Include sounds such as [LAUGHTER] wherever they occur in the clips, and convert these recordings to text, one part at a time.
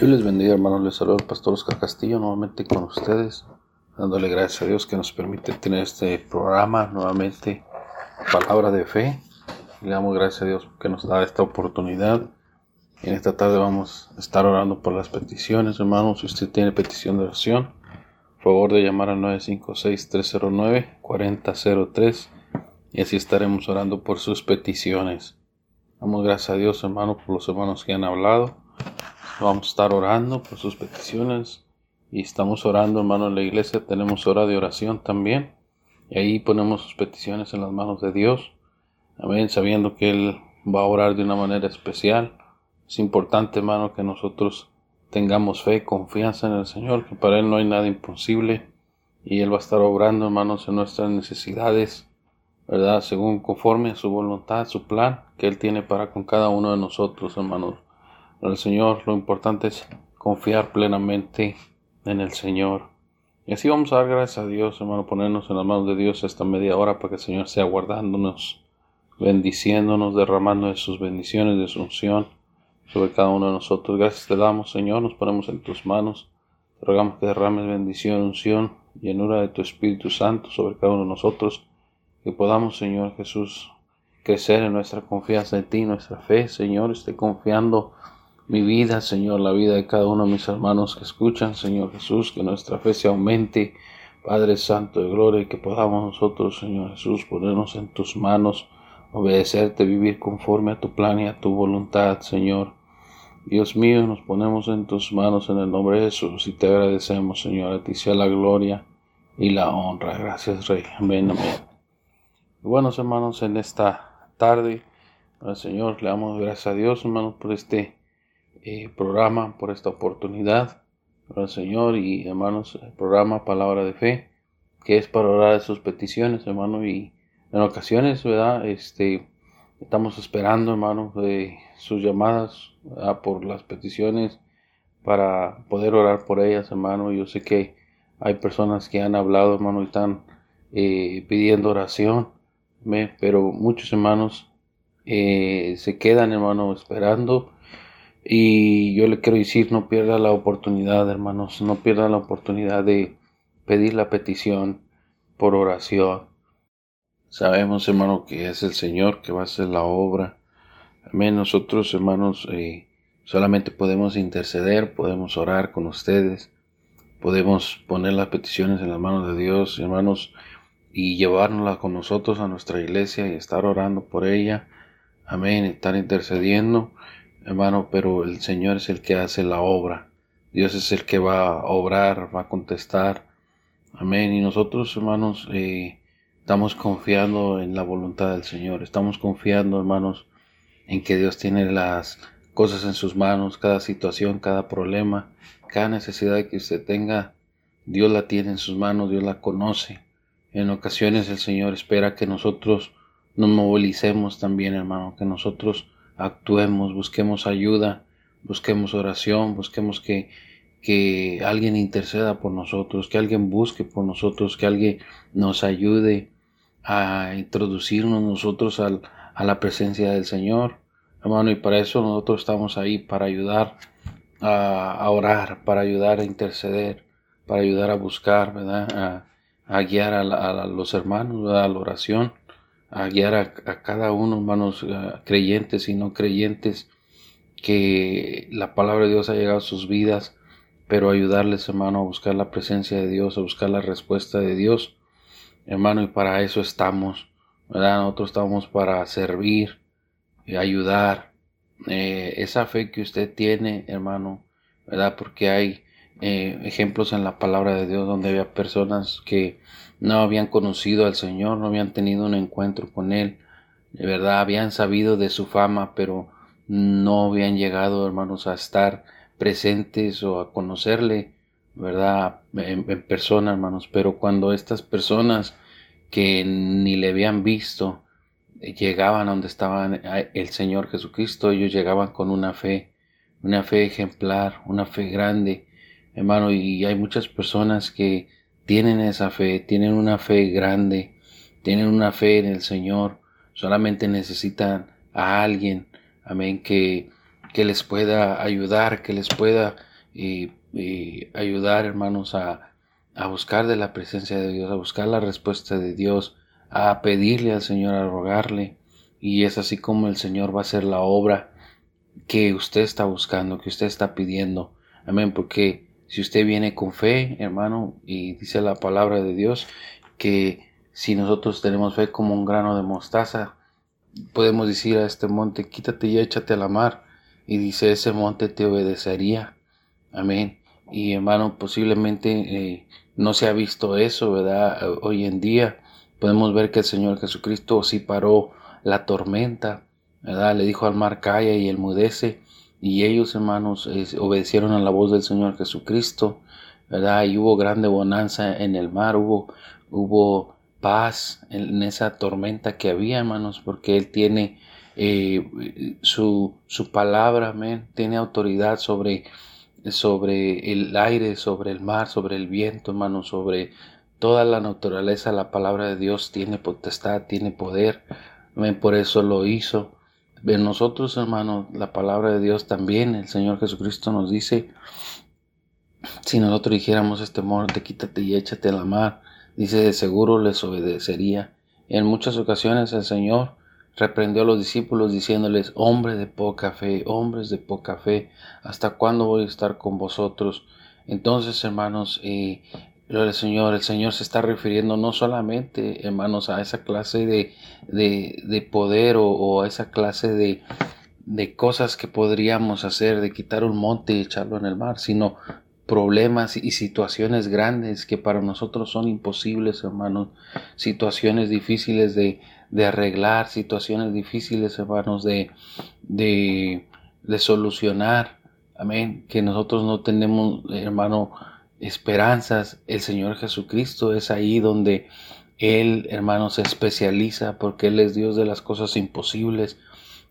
Dios les bendiga, hermanos. Les saludo el pastor Oscar Castillo nuevamente con ustedes, dándole gracias a Dios que nos permite tener este programa nuevamente, palabra de fe. Le damos gracias a Dios que nos da esta oportunidad. En esta tarde vamos a estar orando por las peticiones, hermanos. Si usted tiene petición de oración, por favor de llamar al 956-309-4003 y así estaremos orando por sus peticiones. Damos gracias a Dios, hermano, por los hermanos que han hablado Vamos a estar orando por sus peticiones. Y estamos orando, hermano, en la iglesia. Tenemos hora de oración también. Y ahí ponemos sus peticiones en las manos de Dios. Amén, sabiendo que Él va a orar de una manera especial. Es importante, hermano, que nosotros tengamos fe, confianza en el Señor, que para Él no hay nada imposible. Y Él va a estar obrando, hermanos, en nuestras necesidades, ¿verdad? Según conforme a su voluntad, su plan que Él tiene para con cada uno de nosotros, hermanos el Señor, lo importante es confiar plenamente en el Señor. Y así vamos a dar gracias a Dios, hermano, ponernos en las manos de Dios esta media hora para que el Señor sea guardándonos, bendiciéndonos, derramando de sus bendiciones, de su unción sobre cada uno de nosotros. Gracias te damos, Señor, nos ponemos en tus manos. Te rogamos que derrames bendición, unción, llenura de tu Espíritu Santo sobre cada uno de nosotros. Que podamos, Señor Jesús, crecer en nuestra confianza en ti, nuestra fe, Señor, esté confiando mi vida, Señor, la vida de cada uno de mis hermanos que escuchan, Señor Jesús, que nuestra fe se aumente, Padre Santo de Gloria, y que podamos nosotros, Señor Jesús, ponernos en tus manos, obedecerte, vivir conforme a tu plan y a tu voluntad, Señor. Dios mío, nos ponemos en tus manos en el nombre de Jesús y te agradecemos, Señor, a ti sea la gloria y la honra. Gracias, Rey. Amén, amén. buenos hermanos, en esta tarde, Señor, le damos gracias a Dios, hermanos, por este eh, programa, por esta oportunidad, al Señor y hermanos, el programa Palabra de Fe, que es para orar sus peticiones, hermano, y en ocasiones, ¿verdad? Este, estamos esperando, hermano, de sus llamadas por las peticiones para poder orar por ellas, hermano. Yo sé que hay personas que han hablado, hermano, y están eh, pidiendo oración, pero muchos hermanos eh, se quedan, hermano, esperando y yo le quiero decir, no pierda la oportunidad, hermanos, no pierda la oportunidad de pedir la petición por oración. Sabemos, hermano, que es el Señor que va a hacer la obra. Amén. Nosotros, hermanos, eh, solamente podemos interceder, podemos orar con ustedes, podemos poner las peticiones en las manos de Dios, hermanos, y llevárnosla con nosotros a nuestra iglesia y estar orando por ella. Amén. Estar intercediendo hermano, pero el Señor es el que hace la obra. Dios es el que va a obrar, va a contestar. Amén. Y nosotros, hermanos, eh, estamos confiando en la voluntad del Señor. Estamos confiando, hermanos, en que Dios tiene las cosas en sus manos, cada situación, cada problema, cada necesidad que usted tenga, Dios la tiene en sus manos, Dios la conoce. En ocasiones el Señor espera que nosotros nos movilicemos también, hermano, que nosotros actuemos, busquemos ayuda, busquemos oración, busquemos que, que alguien interceda por nosotros, que alguien busque por nosotros, que alguien nos ayude a introducirnos nosotros al, a la presencia del Señor. Hermano, y para eso nosotros estamos ahí, para ayudar a, orar, para ayudar a interceder, para ayudar a buscar, ¿verdad? A, guiar a, los hermanos a la oración a guiar a, cada uno, hermanos creyentes y no creyentes, que la palabra de Dios ha llegado a sus vidas pero ayudarles, hermano, a buscar la presencia de Dios, a buscar la respuesta de Dios, hermano, y para eso estamos, ¿verdad? Nosotros estamos para servir, y ayudar. Eh, esa fe que usted tiene, hermano, ¿verdad? Porque hay eh, ejemplos en la palabra de Dios donde había personas que no habían conocido al Señor, no habían tenido un encuentro con Él, de verdad habían sabido de su fama, pero no habían llegado, hermanos, a estar presentes o a conocerle, ¿verdad? En, persona, hermanos. Pero cuando estas personas que ni le habían visto llegaban a donde estaba el Señor Jesucristo, ellos llegaban con una fe, una fe ejemplar, una fe grande, hermano. Y hay muchas personas que tienen esa fe, tienen una fe grande, tienen una fe en el Señor, solamente necesitan a alguien, amén, que, que les pueda ayudar, que les pueda eh, eh, ayudar, hermanos, a, a buscar de la presencia de Dios, a buscar la respuesta de Dios, a pedirle al Señor, a rogarle. Y es así como el Señor va a hacer la obra que usted está buscando, que usted está pidiendo. Amén, porque si usted viene con fe, hermano, y dice la palabra de Dios, que si nosotros tenemos fe como un grano de mostaza, podemos decir a este monte, quítate y échate a la mar. Y dice, ese monte te obedecería. Amén. Y hermano, posiblemente eh, no se ha visto eso, ¿verdad? Hoy en día podemos ver que el Señor Jesucristo sí paró la tormenta, ¿verdad? Le dijo al mar, calla y el mudece. Y ellos, hermanos, obedecieron a la voz del Señor Jesucristo, ¿verdad? Y hubo grande bonanza en el mar, hubo, hubo paz en esa tormenta que había, hermanos, porque Él tiene eh, su, su, palabra, amén, tiene autoridad sobre, sobre el aire, sobre el mar, sobre el viento, hermanos, sobre toda la naturaleza, la palabra de Dios tiene potestad, tiene poder, amén, por eso lo hizo. En nosotros, hermanos, la palabra de Dios también, el Señor Jesucristo nos dice, si nosotros dijéramos este monte, quítate y échate a la mar, dice, de seguro les obedecería. En muchas ocasiones el Señor reprendió a los discípulos diciéndoles, hombres de poca fe, hombres de poca fe, ¿hasta cuándo voy a estar con vosotros? Entonces, hermanos, eh, Gloria Señor, el Señor se está refiriendo no solamente, hermanos, a esa clase de, de, poder o, a esa clase de, de cosas que podríamos hacer, de quitar un monte y echarlo en el mar, sino problemas y situaciones grandes que para nosotros son imposibles, hermanos, situaciones difíciles de, de arreglar, situaciones difíciles, hermanos, de, de, de solucionar, amén, que nosotros no tenemos, hermano, esperanzas, el Señor Jesucristo es ahí donde Él, hermano, se especializa porque Él es Dios de las cosas imposibles.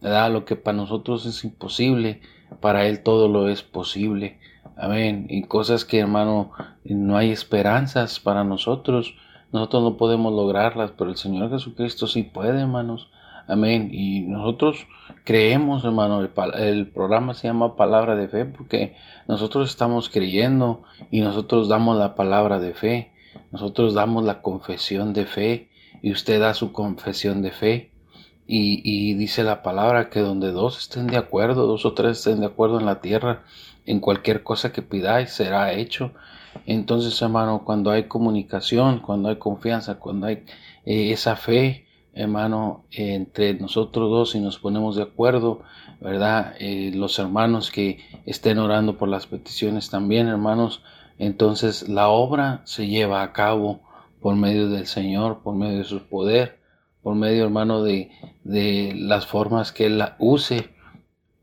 ¿verdad? Lo que para nosotros es imposible, para Él todo lo es posible. Amén. Y cosas que, hermano, no hay esperanzas para nosotros. Nosotros no podemos lograrlas, pero el Señor Jesucristo sí puede, hermanos. Amén. Y nosotros creemos, hermano, el, programa se llama Palabra de Fe porque nosotros estamos creyendo y nosotros damos la palabra de fe. Nosotros damos la confesión de fe y usted da su confesión de fe. Y, y dice la palabra que donde dos estén de acuerdo, dos o tres estén de acuerdo en la tierra, en cualquier cosa que pidáis será hecho. Entonces, hermano, cuando hay comunicación, cuando hay confianza, cuando hay eh, esa fe, hermano, entre nosotros dos y nos ponemos de acuerdo, ¿verdad? Eh, los hermanos que estén orando por las peticiones también, hermanos, entonces la obra se lleva a cabo por medio del Señor, por medio de su poder, por medio, hermano, de, de las formas que Él la use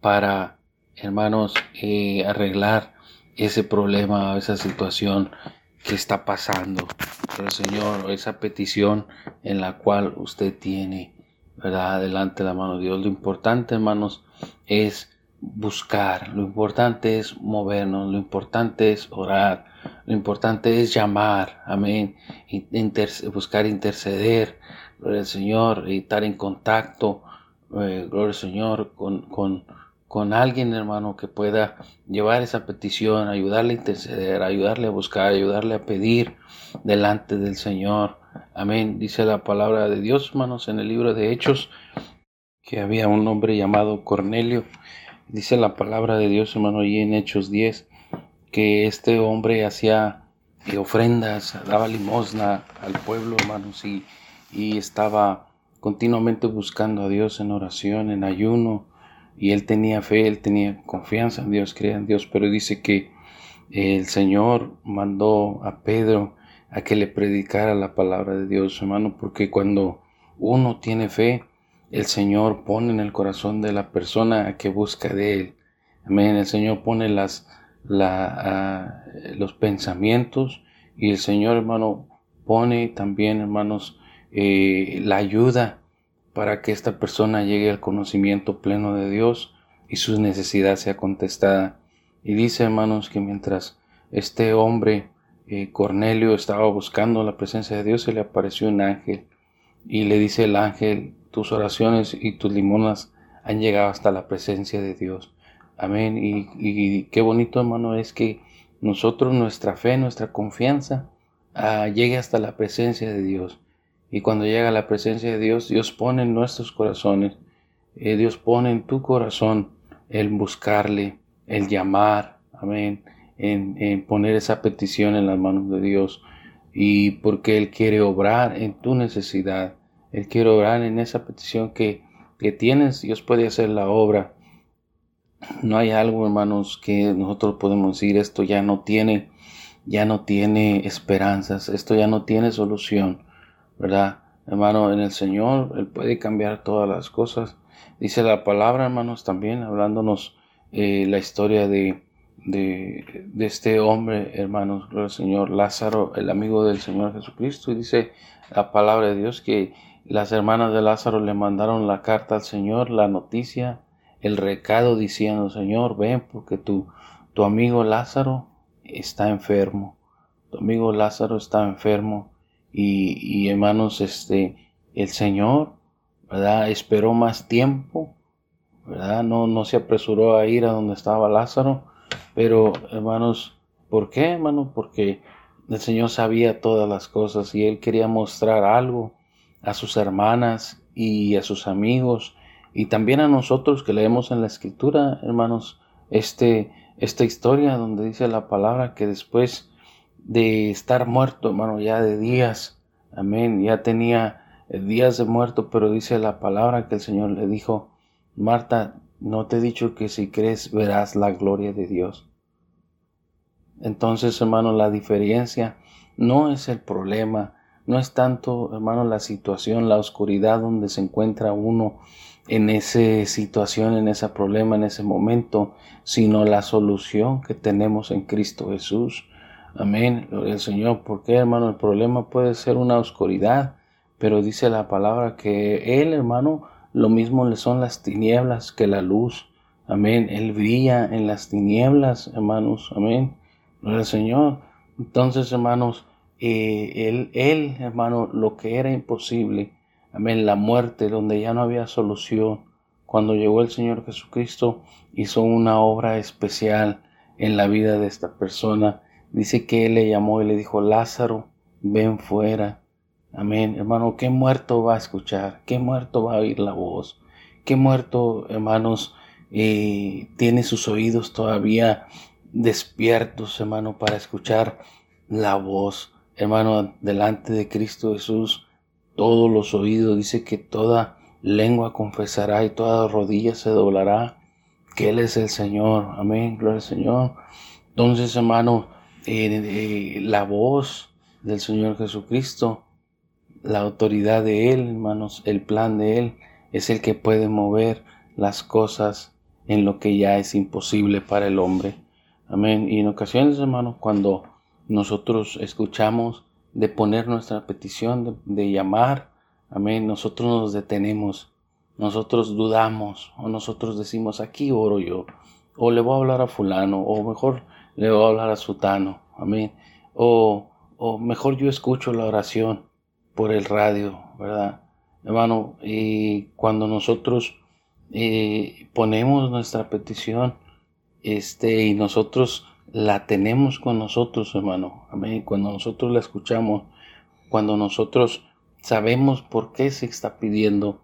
para, hermanos, eh, arreglar ese problema, esa situación que está pasando, el Señor, esa petición en la cual usted tiene, ¿verdad? Adelante la mano de Dios. Lo importante, hermanos, es buscar, lo importante es movernos, lo importante es orar, lo importante es llamar, amén, buscar interceder, gloria al Señor, estar en contacto, eh, gloria al Señor, con, con con alguien, hermano, que pueda llevar esa petición, ayudarle a interceder, ayudarle a buscar, ayudarle a pedir delante del Señor. Amén. Dice la palabra de Dios, hermanos, en el libro de Hechos, que había un hombre llamado Cornelio. Dice la palabra de Dios, hermano, y en Hechos 10, que este hombre hacía ofrendas, daba limosna al pueblo, hermanos, y estaba continuamente buscando a Dios en oración, en ayuno, y él tenía fe, él tenía confianza en Dios, creía en Dios, pero dice que el Señor mandó a Pedro a que le predicara la palabra de Dios, hermano, porque cuando uno tiene fe, el Señor pone en el corazón de la persona a que busca de Él. Amén. El Señor pone las, la, los pensamientos y el Señor, hermano, pone también, hermanos, eh, la ayuda para que esta persona llegue al conocimiento pleno de Dios y su necesidad sea contestada. Y dice, hermanos, que mientras este hombre, eh, Cornelio, estaba buscando la presencia de Dios, se le apareció un ángel y le dice el ángel, tus oraciones y tus limonas han llegado hasta la presencia de Dios. Amén. Y, qué bonito, hermano, es que nosotros, nuestra fe, nuestra confianza, ah, llegue hasta la presencia de Dios. Y cuando llega la presencia de Dios, Dios pone en nuestros corazones, eh, Dios pone en tu corazón el buscarle, el llamar, amén, en, poner esa petición en las manos de Dios. Y porque Él quiere obrar en tu necesidad, Él quiere obrar en esa petición que, que tienes, Dios puede hacer la obra. No hay algo, hermanos, que nosotros podemos decir, esto ya no tiene, ya no tiene esperanzas, esto ya no tiene solución. ¿Verdad? Hermano, en el Señor Él puede cambiar todas las cosas. Dice la palabra, hermanos, también hablándonos eh, la historia de, de, este hombre, hermanos, el Señor Lázaro, el amigo del Señor Jesucristo. Y dice la palabra de Dios que las hermanas de Lázaro le mandaron la carta al Señor, la noticia, el recado diciendo, Señor, ven porque tu, tu amigo Lázaro está enfermo. Tu amigo Lázaro está enfermo y, hermanos, este, el Señor, ¿verdad? Esperó más tiempo, ¿verdad? No, no se apresuró a ir a donde estaba Lázaro, pero hermanos, ¿por qué, hermanos? Porque el Señor sabía todas las cosas y Él quería mostrar algo a sus hermanas y a sus amigos y también a nosotros que leemos en la escritura, hermanos, este, esta historia donde dice la palabra que después de estar muerto, hermano, ya de días. Amén. Ya tenía eh, días de muerto, pero dice la palabra que el Señor le dijo, Marta, no te he dicho que si crees verás la gloria de Dios. Entonces, hermano, la diferencia no es el problema, no es tanto, hermano, la situación, la oscuridad donde se encuentra uno en esa situación, en ese problema, en ese momento, sino la solución que tenemos en Cristo Jesús. Amén, gloria al Señor. Porque, hermano, el problema puede ser una oscuridad, pero dice la palabra que Él, hermano, lo mismo le son las tinieblas que la luz. Amén. Él brilla en las tinieblas, hermanos. Amén. Gloria al Señor. Entonces, hermanos, eh, él, él, hermano, lo que era imposible, amén, la muerte, donde ya no había solución, cuando llegó el Señor Jesucristo, hizo una obra especial en la vida de esta persona Dice que él le llamó y le dijo, Lázaro, ven fuera. Amén. Hermano, ¿qué muerto va a escuchar? ¿Qué muerto va a oír la voz? ¿Qué muerto, hermanos, eh, tiene sus oídos todavía despiertos, hermano, para escuchar la voz? Hermano, delante de Cristo Jesús, todos los oídos, dice que toda lengua confesará y toda rodilla se doblará, que Él es el Señor. Amén, gloria al Señor. Entonces, hermano, eh, la voz del Señor Jesucristo, la autoridad de Él, hermanos, el plan de Él es el que puede mover las cosas en lo que ya es imposible para el hombre. Amén. Y en ocasiones, hermanos, cuando nosotros escuchamos de poner nuestra petición, de, llamar, amén, nosotros nos detenemos, nosotros dudamos, o nosotros decimos, aquí oro yo, o le voy a hablar a fulano, o mejor le voy a hablar a Sutano, amén. O, o mejor yo escucho la oración por el radio, ¿verdad? Hermano, y cuando nosotros eh, ponemos nuestra petición, este, y nosotros la tenemos con nosotros, hermano, amén. Cuando nosotros la escuchamos, cuando nosotros sabemos por qué se está pidiendo,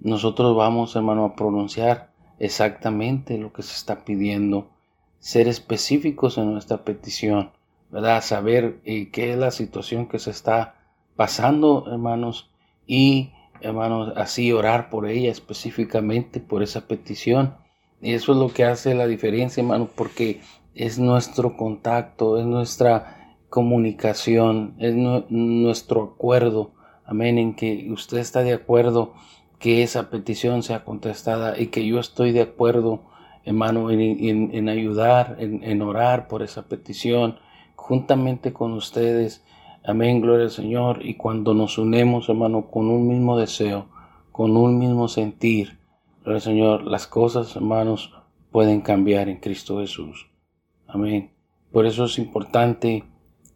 nosotros vamos, hermano, a pronunciar exactamente lo que se está pidiendo ser específicos en nuestra petición, ¿verdad? Saber eh, qué es la situación que se está pasando, hermanos, y, hermanos, así orar por ella específicamente, por esa petición. Y eso es lo que hace la diferencia, hermanos, porque es nuestro contacto, es nuestra comunicación, es nuestro acuerdo, amén, en que usted está de acuerdo que esa petición sea contestada y que yo estoy de acuerdo, hermano, en, en, ayudar, en, en, orar por esa petición, juntamente con ustedes. Amén, gloria al Señor. Y cuando nos unemos, hermano, con un mismo deseo, con un mismo sentir, gloria al Señor, las cosas, hermanos, pueden cambiar en Cristo Jesús. Amén. Por eso es importante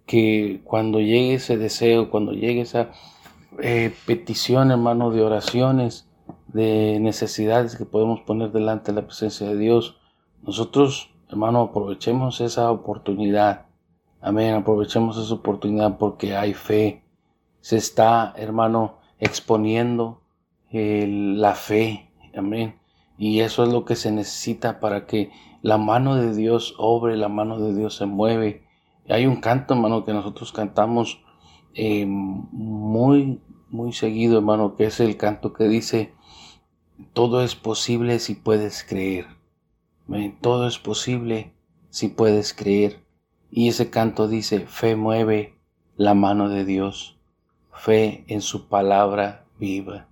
que cuando llegue ese deseo, cuando llegue esa eh, petición, hermano, de oraciones, de necesidades que podemos poner delante de la presencia de Dios. Nosotros, hermano, aprovechemos esa oportunidad. Amén, aprovechemos esa oportunidad porque hay fe. Se está, hermano, exponiendo la fe. Amén. Y eso es lo que se necesita para que la mano de Dios obre, la mano de Dios se mueve. Hay un canto, hermano, que nosotros cantamos eh, muy, muy seguido, hermano, que es el canto que dice, todo es posible si puedes creer. Todo es posible si puedes creer. Y ese canto dice, fe mueve la mano de Dios, fe en su palabra viva.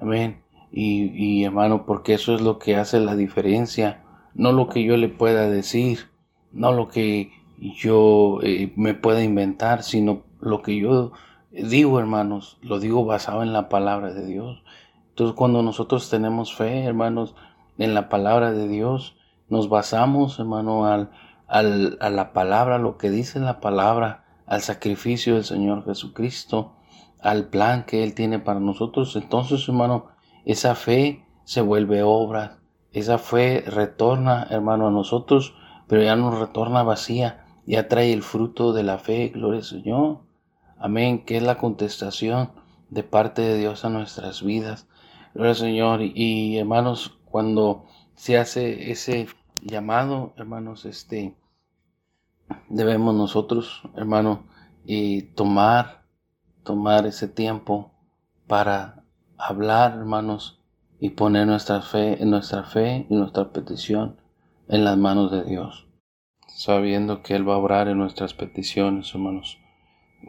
Amén. Y, y, hermano, porque eso es lo que hace la diferencia, no lo que yo le pueda decir, no lo que yo eh, me pueda inventar, sino lo que yo digo, hermanos, lo digo basado en la palabra de Dios. Entonces, cuando nosotros tenemos fe, hermanos, en la palabra de Dios, nos basamos, hermano, al, al, a la palabra, lo que dice la palabra, al sacrificio del Señor Jesucristo, al plan que Él tiene para nosotros. Entonces, hermano, esa fe se vuelve obra, esa fe retorna, hermano, a nosotros, pero ya no retorna vacía, ya trae el fruto de la fe, gloria al Señor. Amén, que es la contestación de parte de Dios a nuestras vidas. Gloria al Señor. Y, hermanos, cuando se hace ese llamado, hermanos, este, debemos nosotros, hermano, y tomar, tomar ese tiempo para hablar, hermanos, y poner nuestra fe, nuestra fe y nuestra petición en las manos de Dios sabiendo que Él va a obrar en nuestras peticiones, hermanos.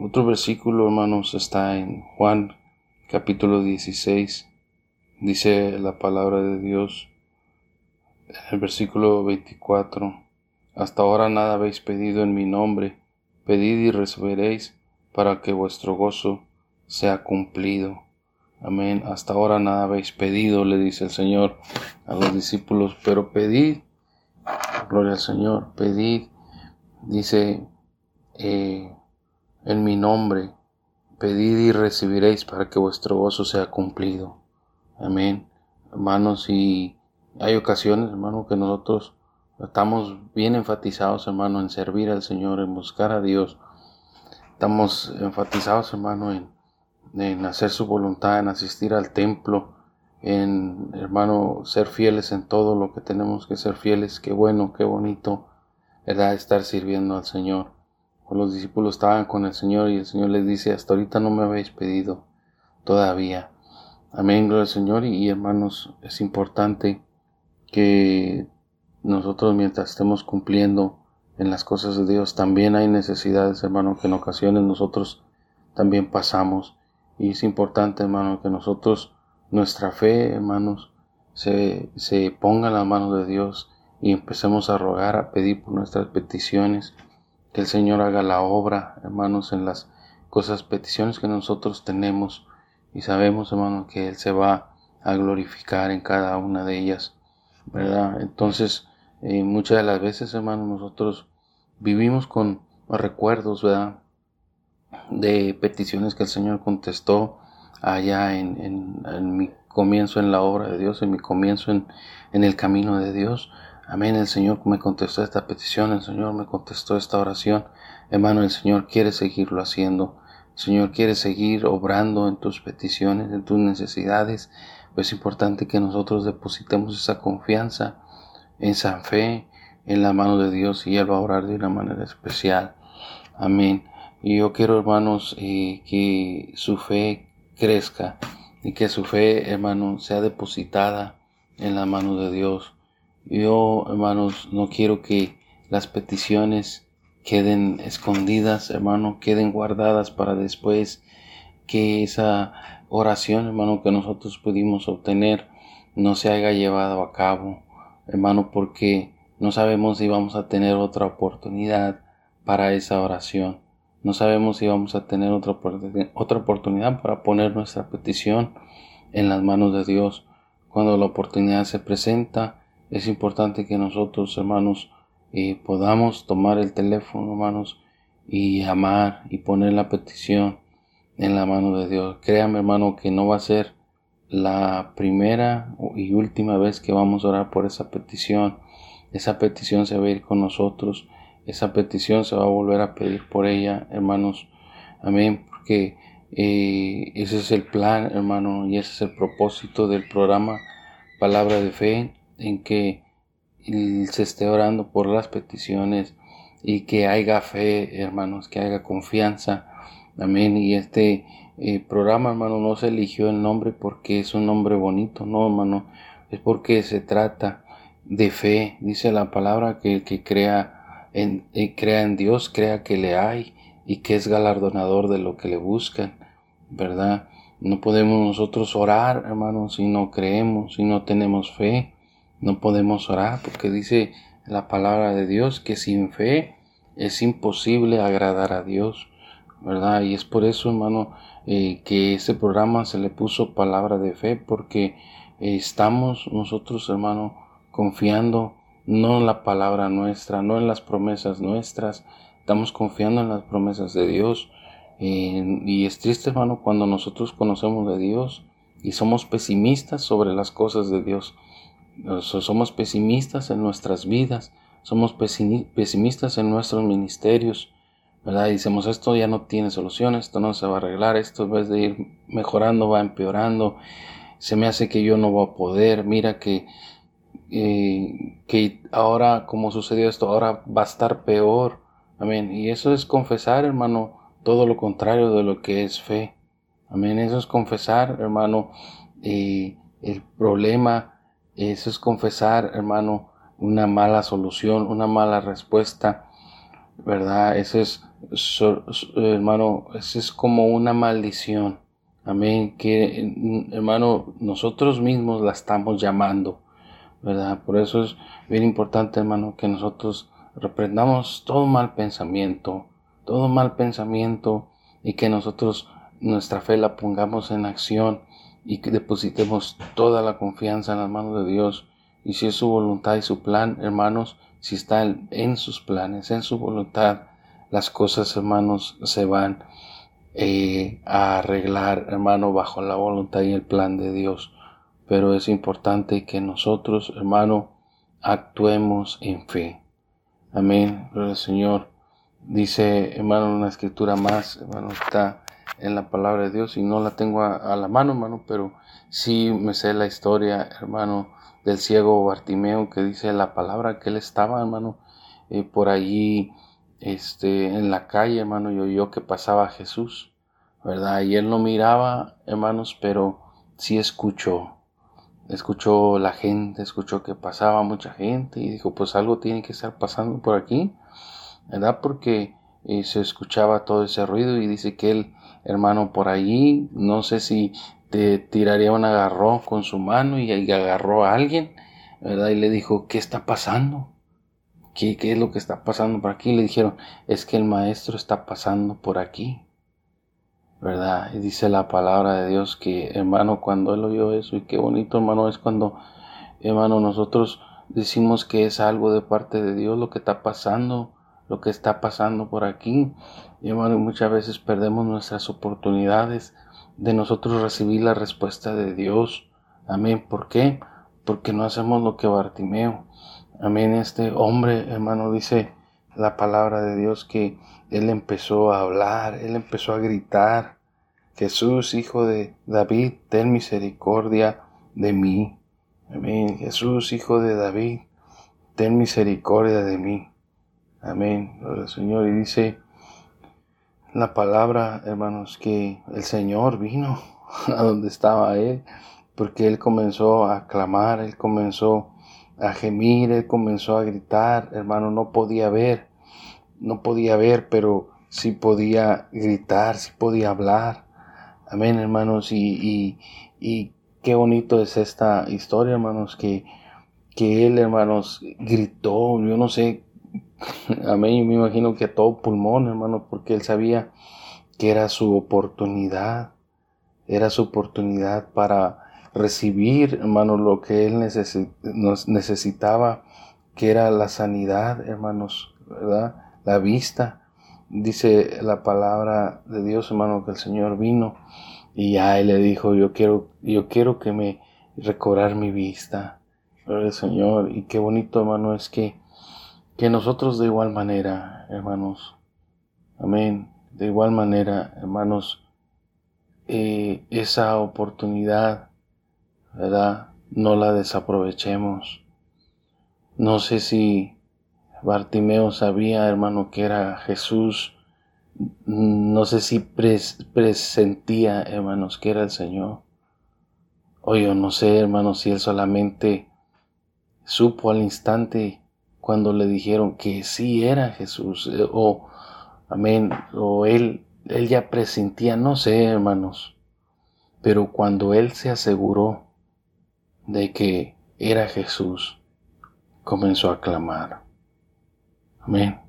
Otro versículo, hermanos, está en Juan capítulo 16. Dice la palabra de Dios en el versículo 24. Hasta ahora nada habéis pedido en mi nombre. Pedid y recibiréis para que vuestro gozo sea cumplido. Amén. Hasta ahora nada habéis pedido, le dice el Señor a los discípulos, pero pedid Gloria al Señor. Pedid, dice, eh, en mi nombre, pedid y recibiréis para que vuestro gozo sea cumplido. Amén. Hermanos, y hay ocasiones, hermano, que nosotros estamos bien enfatizados, hermano, en servir al Señor, en buscar a Dios. Estamos enfatizados, hermano, en, en hacer su voluntad, en asistir al templo, en, hermano, ser fieles en todo lo que tenemos que ser fieles. Qué bueno, qué bonito, ¿verdad? Estar sirviendo al Señor. Los discípulos estaban con el Señor y el Señor les dice, hasta ahorita no me habéis pedido todavía. Amén, gloria al Señor. Y, hermanos, es importante que nosotros mientras estemos cumpliendo en las cosas de Dios, también hay necesidades, hermano, que en ocasiones nosotros también pasamos. Y es importante, hermano, que nosotros nuestra fe, hermanos, se, se ponga en la mano de Dios y empecemos a rogar, a pedir por nuestras peticiones, que el Señor haga la obra, hermanos, en las cosas, peticiones que nosotros tenemos y sabemos, hermanos, que Él se va a glorificar en cada una de ellas, ¿verdad? Entonces, eh, muchas de las veces, hermanos, nosotros vivimos con recuerdos, ¿verdad? De peticiones que el Señor contestó, allá en, mi comienzo en la obra de Dios, en mi comienzo en, en el camino de Dios. Amén. El Señor me contestó esta petición, el Señor me contestó esta oración. Hermano, el Señor quiere seguirlo haciendo. Señor quiere seguir obrando en tus peticiones, en tus necesidades. Pues es importante que nosotros depositemos esa confianza, esa fe, en la mano de Dios y Él va a orar de una manera especial. Amén. Y yo quiero, hermanos, eh, que su fe crezca y que su fe, hermano, sea depositada en la mano de Dios. Yo, hermanos, no quiero que las peticiones queden escondidas, hermano, queden guardadas para después que esa oración, hermano, que nosotros pudimos obtener no se haya llevado a cabo, hermano, porque no sabemos si vamos a tener otra oportunidad para esa oración. No sabemos si vamos a tener otra, otra oportunidad para poner nuestra petición en las manos de Dios. Cuando la oportunidad se presenta, es importante que nosotros, hermanos, eh, podamos tomar el teléfono, hermanos, y llamar y poner la petición en la mano de Dios. Créame, hermano, que no va a ser la primera y última vez que vamos a orar por esa petición. Esa petición se va a ir con nosotros. Esa petición se va a volver a pedir por ella, hermanos. Amén. Porque eh, ese es el plan, hermano, y ese es el propósito del programa Palabra de Fe, en que se esté orando por las peticiones y que haya fe, hermanos, que haya confianza. Amén. Y este eh, programa, hermano, no se eligió el nombre porque es un nombre bonito, no, hermano. Es porque se trata de fe. Dice la palabra que el que crea en, eh, crea en Dios, crea que le hay y que es galardonador de lo que le buscan, ¿verdad? No podemos nosotros orar, hermano, si no creemos, si no tenemos fe. No podemos orar porque dice la palabra de Dios que sin fe es imposible agradar a Dios, ¿verdad? Y es por eso, hermano, eh, que este programa se le puso palabra de fe porque eh, estamos nosotros, hermano, confiando no en la palabra nuestra, no en las promesas nuestras, estamos confiando en las promesas de Dios. y es triste, hermano, cuando nosotros conocemos de Dios y somos pesimistas sobre las cosas de Dios somos pesimistas en nuestras vidas, somos pesimistas en nuestros ministerios, ¿verdad? Y decimos, esto ya no tiene solución, esto no se va a arreglar, esto en vez de ir mejorando va empeorando, se me hace que yo no voy a poder, mira que, eh, que ahora, como sucedió esto, ahora va a estar peor, amén. Y eso es confesar, hermano, todo lo contrario de lo que es fe, amén. Eso es confesar, hermano, eh, el problema eso es confesar, hermano, una mala solución, una mala respuesta, ¿verdad? Eso es, hermano, eso es como una maldición. Amén. Que, hermano, nosotros mismos la estamos llamando, ¿verdad? Por eso es bien importante, hermano, que nosotros reprendamos todo mal pensamiento, todo mal pensamiento y que nosotros nuestra fe la pongamos en acción y que depositemos toda la confianza en las manos de Dios. Y si es su voluntad y su plan, hermanos, si está en sus planes, en su voluntad, las cosas, hermanos, se van eh, a arreglar, hermano, bajo la voluntad y el plan de Dios. Pero es importante que nosotros, hermano, actuemos en fe. Amén. el Señor. Dice, hermano, una escritura más, hermano, está en la palabra de Dios y no la tengo a, la mano, hermano, pero sí me sé la historia, hermano, del ciego Bartimeo que dice la palabra que él estaba, hermano, eh, por allí, este, en la calle, hermano, y oyó que pasaba Jesús, ¿verdad? Y él no miraba, hermanos, pero sí escuchó, escuchó la gente, escuchó que pasaba mucha gente y dijo, pues algo tiene que estar pasando por aquí, ¿verdad? Porque eh, se escuchaba todo ese ruido y dice que él hermano, por allí, no sé si te tiraría un agarrón con su mano y, agarró a alguien, ¿verdad? Y le dijo, ¿qué está pasando? ¿Qué, ¿Qué es lo que está pasando por aquí? le dijeron, es que el maestro está pasando por aquí. ¿verdad? Y dice la palabra de Dios que, hermano, cuando él oyó eso, y qué bonito, hermano, es cuando, hermano, nosotros decimos que es algo de parte de Dios lo que está pasando, lo que está pasando por aquí. Y hermano, muchas veces perdemos nuestras oportunidades de nosotros recibir la respuesta de Dios. Amén. ¿Por qué? Porque no hacemos lo que Bartimeo. Amén. Este hombre, hermano, dice la palabra de Dios que él empezó a hablar, él empezó a gritar. Jesús, hijo de David, ten misericordia de mí. Amén. Jesús, hijo de David, ten misericordia de mí. Amén, gloria al Señor. Y dice la palabra, hermanos, que el Señor vino [LAUGHS] a donde estaba Él, porque Él comenzó a clamar, Él comenzó a gemir, Él comenzó a gritar, hermano, no podía ver, no podía ver, pero sí podía gritar, sí podía hablar. Amén, hermanos, y, y, qué bonito es esta historia, hermanos, que, que Él, hermanos, gritó, yo no sé Amén. Me imagino que a todo pulmón, hermano, porque él sabía que era su oportunidad. Era su oportunidad para recibir, hermano, lo que él necesitaba, que era la sanidad, hermanos, ¿verdad? La vista. Dice la palabra de Dios, hermano, que el Señor vino y a él le dijo, yo quiero, yo quiero que me recobrar mi vista. el Señor. Y qué bonito, hermano, es que que nosotros de igual manera, hermanos, amén, de igual manera, hermanos, eh, esa oportunidad, ¿verdad? No la desaprovechemos. No sé si Bartimeo sabía, hermano, que era Jesús. No sé si presentía, hermanos, que era el Señor. O yo no sé, hermanos, si él solamente supo al instante cuando le dijeron que sí era Jesús, eh, o amén, o él, él ya presentía, no sé, hermanos, pero cuando él se aseguró de que era Jesús, comenzó a clamar. Amén.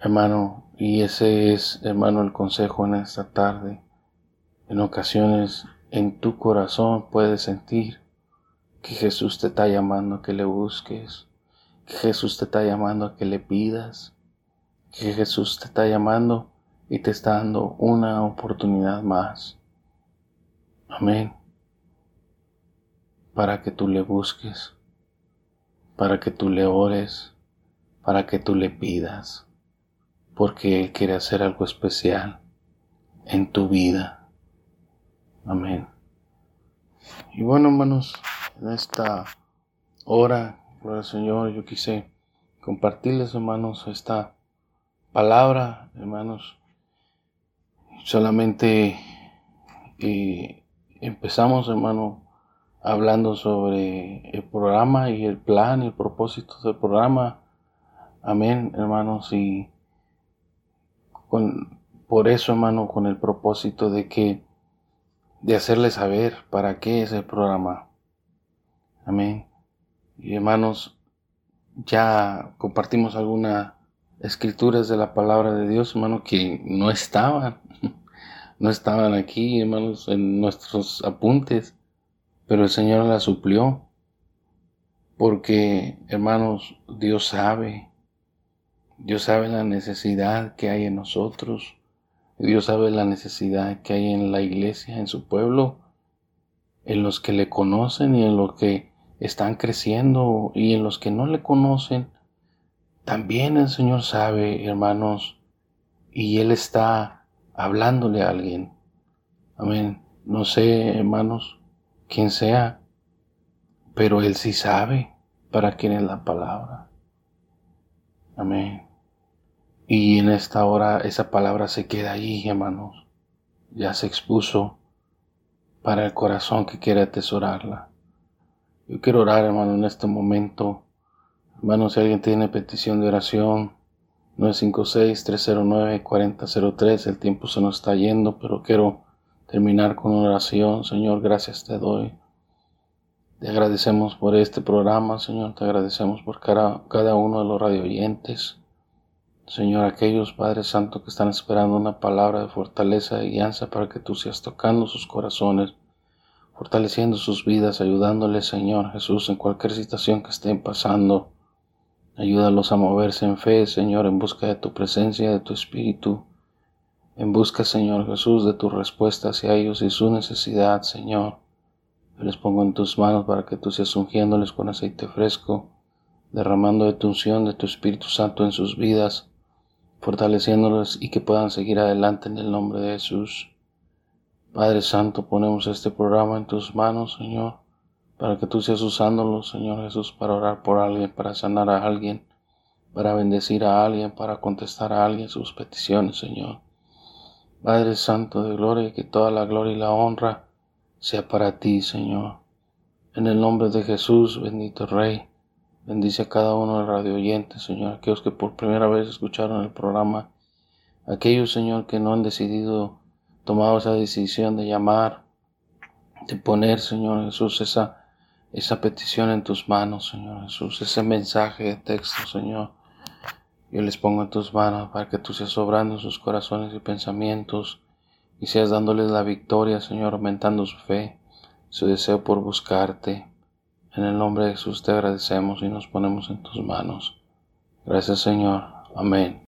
Hermano, y ese es, hermano, el consejo en esta tarde. En ocasiones en tu corazón puedes sentir que Jesús te está llamando que le busques, que Jesús te está llamando a que le pidas, que Jesús te está llamando y te está dando una oportunidad más. Amén. Para que tú le busques, para que tú le ores, para que tú le pidas, porque Él quiere hacer algo especial en tu vida. Amén. Y bueno, hermanos, en esta hora Gloria al Señor, yo quise compartirles, hermanos, esta palabra, hermanos. Solamente eh, empezamos, hermano, hablando sobre el programa y el plan y el propósito del programa. Amén, hermanos, y con, por eso, hermano, con el propósito de que de hacerles saber para qué es el programa. Amén. Y hermanos, ya compartimos algunas escrituras de la palabra de Dios, hermano, que no estaban, [LAUGHS] no estaban aquí, hermanos, en nuestros apuntes, pero el Señor las suplió, porque, hermanos, Dios sabe, Dios sabe la necesidad que hay en nosotros, Dios sabe la necesidad que hay en la iglesia, en su pueblo, en los que le conocen y en los que están creciendo y en los que no le conocen, también el Señor sabe, hermanos, y Él está hablándole a alguien. Amén. No sé, hermanos, quién sea, pero Él sí sabe para quién es la palabra. Amén. Y en esta hora esa palabra se queda ahí, hermanos. Ya se expuso para el corazón que quiere atesorarla. Yo quiero orar, hermano, en este momento. Hermano, si alguien tiene petición de oración, 956-309-4003. El tiempo se nos está yendo, pero quiero terminar con una oración. Señor, gracias te doy. Te agradecemos por este programa, Señor. Te agradecemos por cada, cada uno de los radioyentes. Señor, aquellos Padres Santo que están esperando una palabra de fortaleza y guianza para que tú seas tocando sus corazones fortaleciendo sus vidas, ayudándoles, Señor Jesús, en cualquier situación que estén pasando. Ayúdalos a moverse en fe, Señor, en busca de tu presencia, de tu espíritu, en busca, Señor Jesús, de tu respuesta hacia ellos y su necesidad, Señor. Yo les pongo en tus manos para que tú seas ungiéndoles con aceite fresco, derramando de tu unción, de tu Espíritu Santo en sus vidas, fortaleciéndolos y que puedan seguir adelante en el nombre de Jesús. Padre Santo, ponemos este programa en tus manos, Señor. para que tú seas usándolo, Señor Jesús, para orar por alguien, para sanar a alguien, para bendecir a alguien, para contestar a alguien sus peticiones, Señor. Padre Santo de Gloria, que toda la gloria y la honra sea para ti, Señor. En el nombre de Jesús, bendito Rey, bendice a cada uno de radio oyentes, Señor, aquellos que por primera vez escucharon el programa, aquellos, Señor, que no han decidido, tomado esa decisión de llamar, de poner, Señor Jesús, esa, esa petición en tus manos, Señor Jesús, ese mensaje de texto, Señor. Yo les pongo en tus manos para que tú seas obrando en sus corazones y pensamientos y seas dándoles la victoria, Señor, aumentando su fe, su deseo por buscarte. En el nombre de Jesús te agradecemos y nos ponemos en tus manos. Gracias, Señor. Amén.